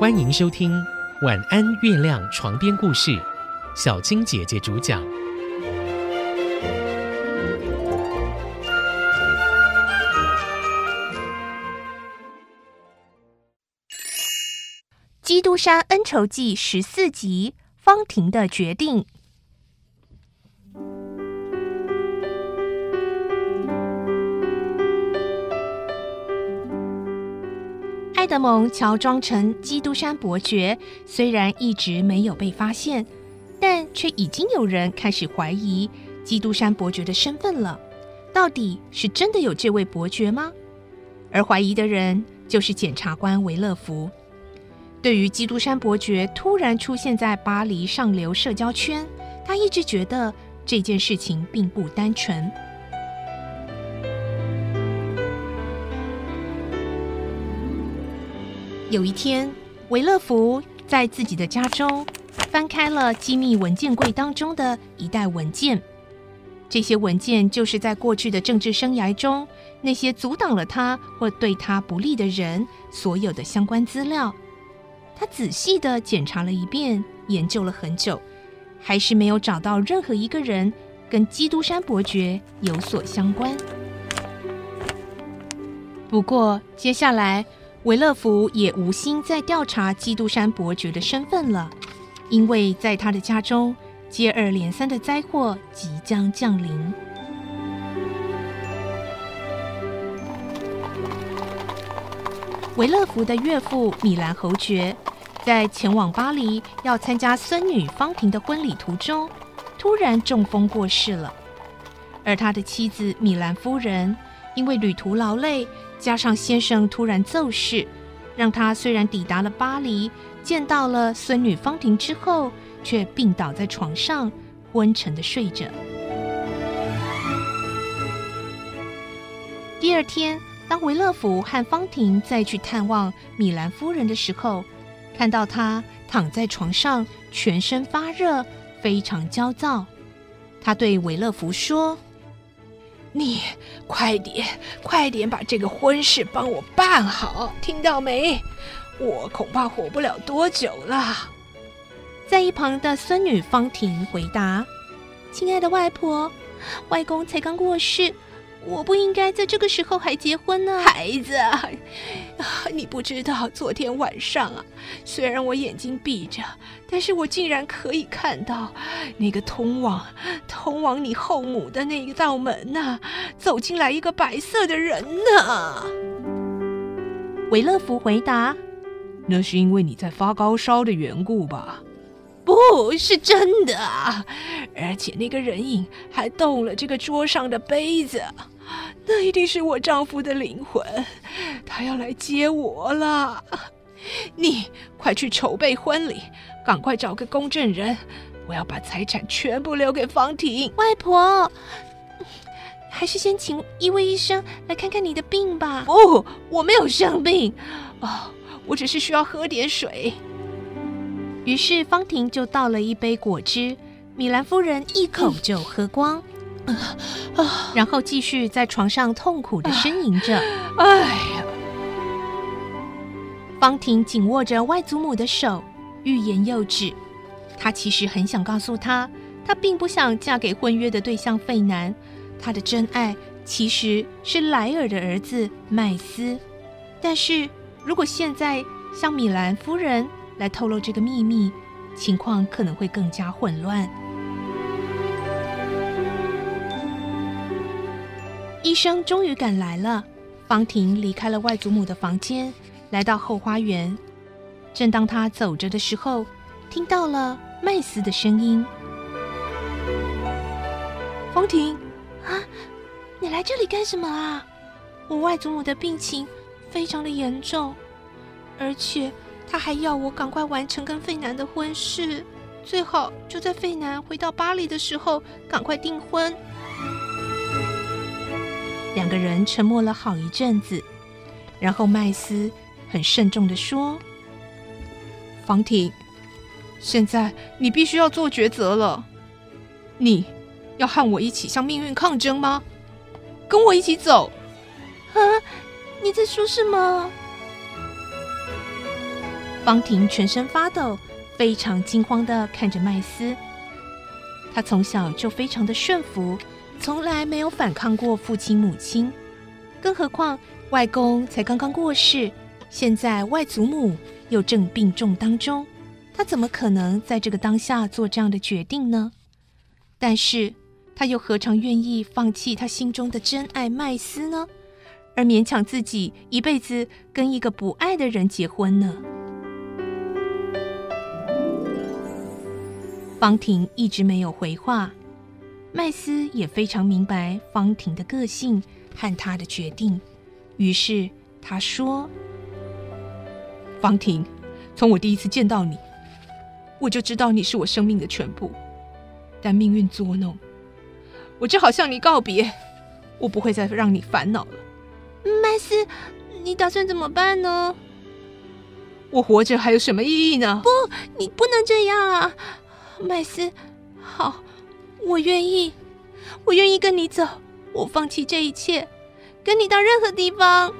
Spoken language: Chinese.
欢迎收听《晚安月亮》床边故事，小青姐姐主讲。《基督山恩仇记》十四集，方婷的决定。爱德蒙乔装成基督山伯爵，虽然一直没有被发现，但却已经有人开始怀疑基督山伯爵的身份了。到底是真的有这位伯爵吗？而怀疑的人就是检察官维勒福。对于基督山伯爵突然出现在巴黎上流社交圈，他一直觉得这件事情并不单纯。有一天，维勒福在自己的家中翻开了机密文件柜当中的一袋文件。这些文件就是在过去的政治生涯中那些阻挡了他或对他不利的人所有的相关资料。他仔细的检查了一遍，研究了很久，还是没有找到任何一个人跟基督山伯爵有所相关。不过，接下来。维勒福也无心再调查基督山伯爵的身份了，因为在他的家中接二连三的灾祸即将降临。维勒福的岳父米兰侯爵在前往巴黎要参加孙女方婷的婚礼途中，突然中风过世了，而他的妻子米兰夫人因为旅途劳累。加上先生突然奏事，让他虽然抵达了巴黎，见到了孙女方婷之后，却病倒在床上，昏沉的睡着。第二天，当维勒福和方婷再去探望米兰夫人的时候，看到她躺在床上，全身发热，非常焦躁。他对维勒福说。你快点，快点把这个婚事帮我办好，听到没？我恐怕活不了多久了。在一旁的孙女方婷回答：“亲爱的外婆，外公才刚过世。”我不应该在这个时候还结婚呢，孩子。啊你不知道，昨天晚上啊，虽然我眼睛闭着，但是我竟然可以看到那个通往通往你后母的那一道门呐，走进来一个白色的人呢。维勒福回答：“那是因为你在发高烧的缘故吧？不是真的，而且那个人影还动了这个桌上的杯子。”那一定是我丈夫的灵魂，他要来接我了。你快去筹备婚礼，赶快找个公证人，我要把财产全部留给方婷。外婆，还是先请一位医生来看看你的病吧。不，我没有生病，哦，我只是需要喝点水。于是方婷就倒了一杯果汁，米兰夫人一口就喝光。啊！然后继续在床上痛苦的呻吟着。哎呀！方婷紧握着外祖母的手，欲言又止。她其实很想告诉他，她并不想嫁给婚约的对象费南。她的真爱其实是莱尔的儿子麦斯。但是如果现在向米兰夫人来透露这个秘密，情况可能会更加混乱。医生终于赶来了。方婷离开了外祖母的房间，来到后花园。正当他走着的时候，听到了麦斯的声音：“方婷，啊，你来这里干什么啊？我外祖母的病情非常的严重，而且他还要我赶快完成跟费南的婚事，最好就在费南回到巴黎的时候赶快订婚。”两个人沉默了好一阵子，然后麦斯很慎重的说：“方婷，现在你必须要做抉择了。你要和我一起向命运抗争吗？跟我一起走？啊？你在说什么？”方婷全身发抖，非常惊慌的看着麦斯。他从小就非常的顺服，从来没有反抗过父亲母亲，更何况外公才刚刚过世，现在外祖母又正病重当中，他怎么可能在这个当下做这样的决定呢？但是他又何尝愿意放弃他心中的真爱麦斯呢？而勉强自己一辈子跟一个不爱的人结婚呢？方婷一直没有回话，麦斯也非常明白方婷的个性和她的决定，于是他说：“方婷，从我第一次见到你，我就知道你是我生命的全部。但命运捉弄，我只好向你告别，我不会再让你烦恼了。”麦斯，你打算怎么办呢？我活着还有什么意义呢？不，你不能这样啊！麦斯，好，我愿意，我愿意跟你走，我放弃这一切，跟你到任何地方。